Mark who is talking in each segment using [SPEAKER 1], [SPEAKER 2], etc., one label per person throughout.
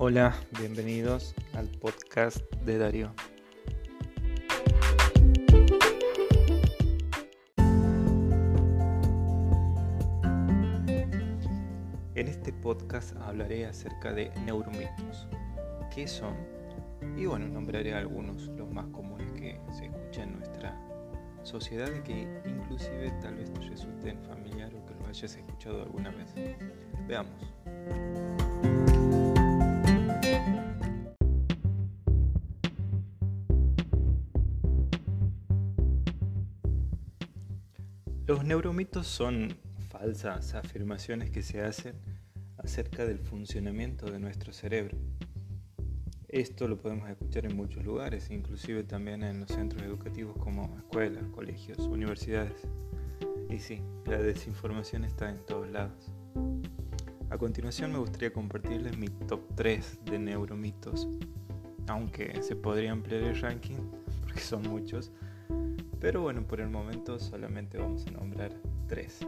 [SPEAKER 1] Hola, bienvenidos al podcast de Darío. En este podcast hablaré acerca de neuromitos. ¿Qué son? Y bueno, nombraré algunos, los más comunes que se escuchan en nuestra sociedad y que inclusive tal vez te resulten familiar o que lo hayas escuchado alguna vez. Veamos. Los neuromitos son falsas afirmaciones que se hacen acerca del funcionamiento de nuestro cerebro. Esto lo podemos escuchar en muchos lugares, inclusive también en los centros educativos como escuelas, colegios, universidades. Y sí, la desinformación está en todos lados. A continuación me gustaría compartirles mi top 3 de neuromitos, aunque se podría ampliar el ranking porque son muchos, pero bueno, por el momento solamente vamos a nombrar 3.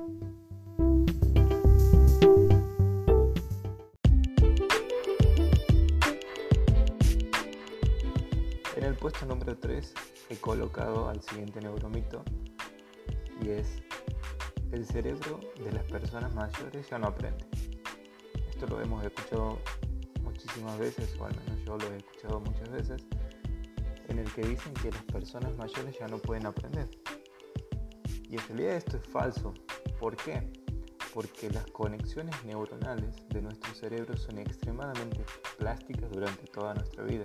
[SPEAKER 1] En el puesto número 3 he colocado al siguiente neuromito y es el cerebro de las personas mayores ya no aprende. Esto lo hemos escuchado muchísimas veces, o al menos yo lo he escuchado muchas veces, en el que dicen que las personas mayores ya no pueden aprender. Y en realidad esto es falso. ¿Por qué? Porque las conexiones neuronales de nuestro cerebro son extremadamente plásticas durante toda nuestra vida.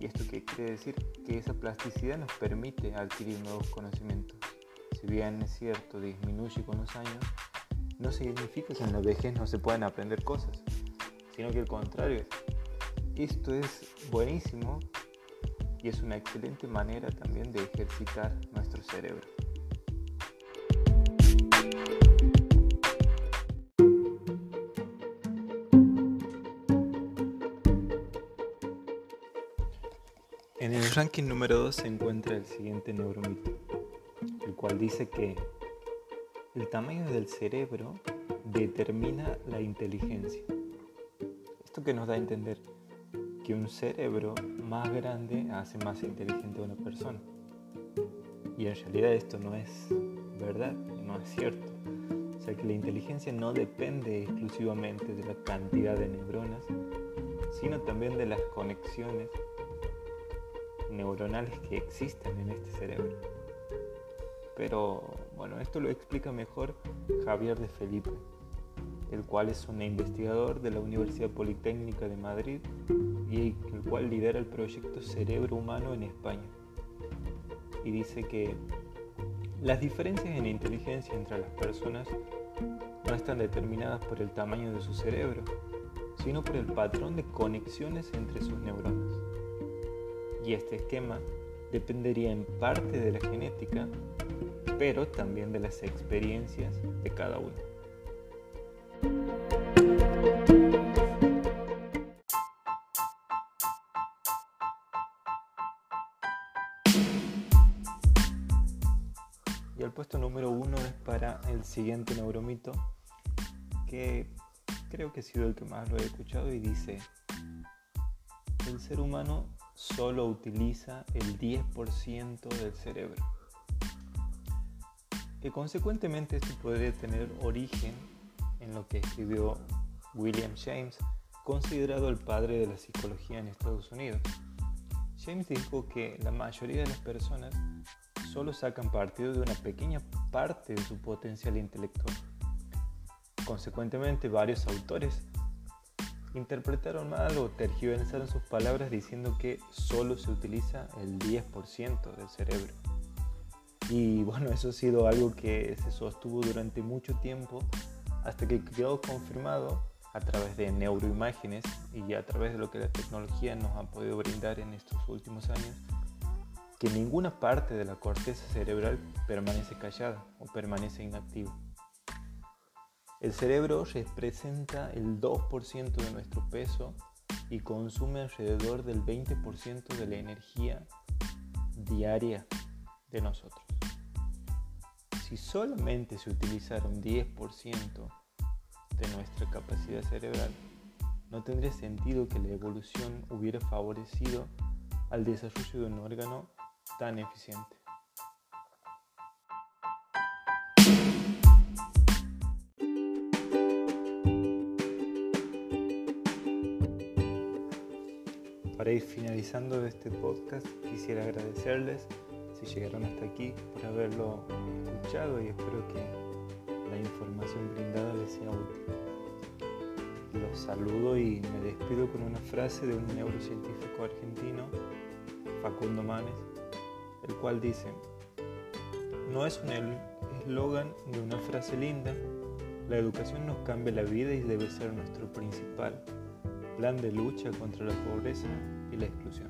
[SPEAKER 1] ¿Y esto qué quiere decir? Que esa plasticidad nos permite adquirir nuevos conocimientos. Si bien es cierto, disminuye con los años, no significa que en la vejez no se puedan aprender cosas, sino que al contrario, esto es buenísimo y es una excelente manera también de ejercitar nuestro cerebro. En el ranking número 2 se encuentra el siguiente neuromito, el cual dice que el tamaño del cerebro determina la inteligencia. Esto que nos da a entender que un cerebro más grande hace más inteligente a una persona. Y en realidad esto no es verdad, no es cierto. O sea que la inteligencia no depende exclusivamente de la cantidad de neuronas, sino también de las conexiones neuronales que existen en este cerebro. Pero bueno, esto lo explica mejor Javier de Felipe, el cual es un investigador de la Universidad Politécnica de Madrid y el cual lidera el proyecto Cerebro Humano en España. Y dice que las diferencias en inteligencia entre las personas no están determinadas por el tamaño de su cerebro, sino por el patrón de conexiones entre sus neuronas. Y este esquema dependería en parte de la genética, pero también de las experiencias de cada uno. Puesto número uno es para el siguiente neuromito, que creo que ha sido el que más lo he escuchado y dice, el ser humano solo utiliza el 10% del cerebro. Que consecuentemente esto podría tener origen en lo que escribió William James, considerado el padre de la psicología en Estados Unidos. James dijo que la mayoría de las personas solo sacan partido de una pequeña parte de su potencial intelectual. Consecuentemente, varios autores interpretaron mal o tergiversaron sus palabras diciendo que solo se utiliza el 10% del cerebro. Y bueno, eso ha sido algo que se sostuvo durante mucho tiempo hasta que quedó confirmado a través de neuroimágenes y a través de lo que la tecnología nos ha podido brindar en estos últimos años, que ninguna parte de la corteza cerebral permanece callada o permanece inactiva. El cerebro representa el 2% de nuestro peso y consume alrededor del 20% de la energía diaria de nosotros. Si solamente se utilizara un 10% de nuestra capacidad cerebral, no tendría sentido que la evolución hubiera favorecido al desarrollo de un órgano tan eficiente. Para ir finalizando este podcast, quisiera agradecerles si llegaron hasta aquí por haberlo escuchado y espero que la información brindada les sea útil. Los saludo y me despido con una frase de un neurocientífico argentino, Facundo Manes, el cual dice, no es un eslogan ni una frase linda, la educación nos cambia la vida y debe ser nuestro principal plan de lucha contra la pobreza y la exclusión.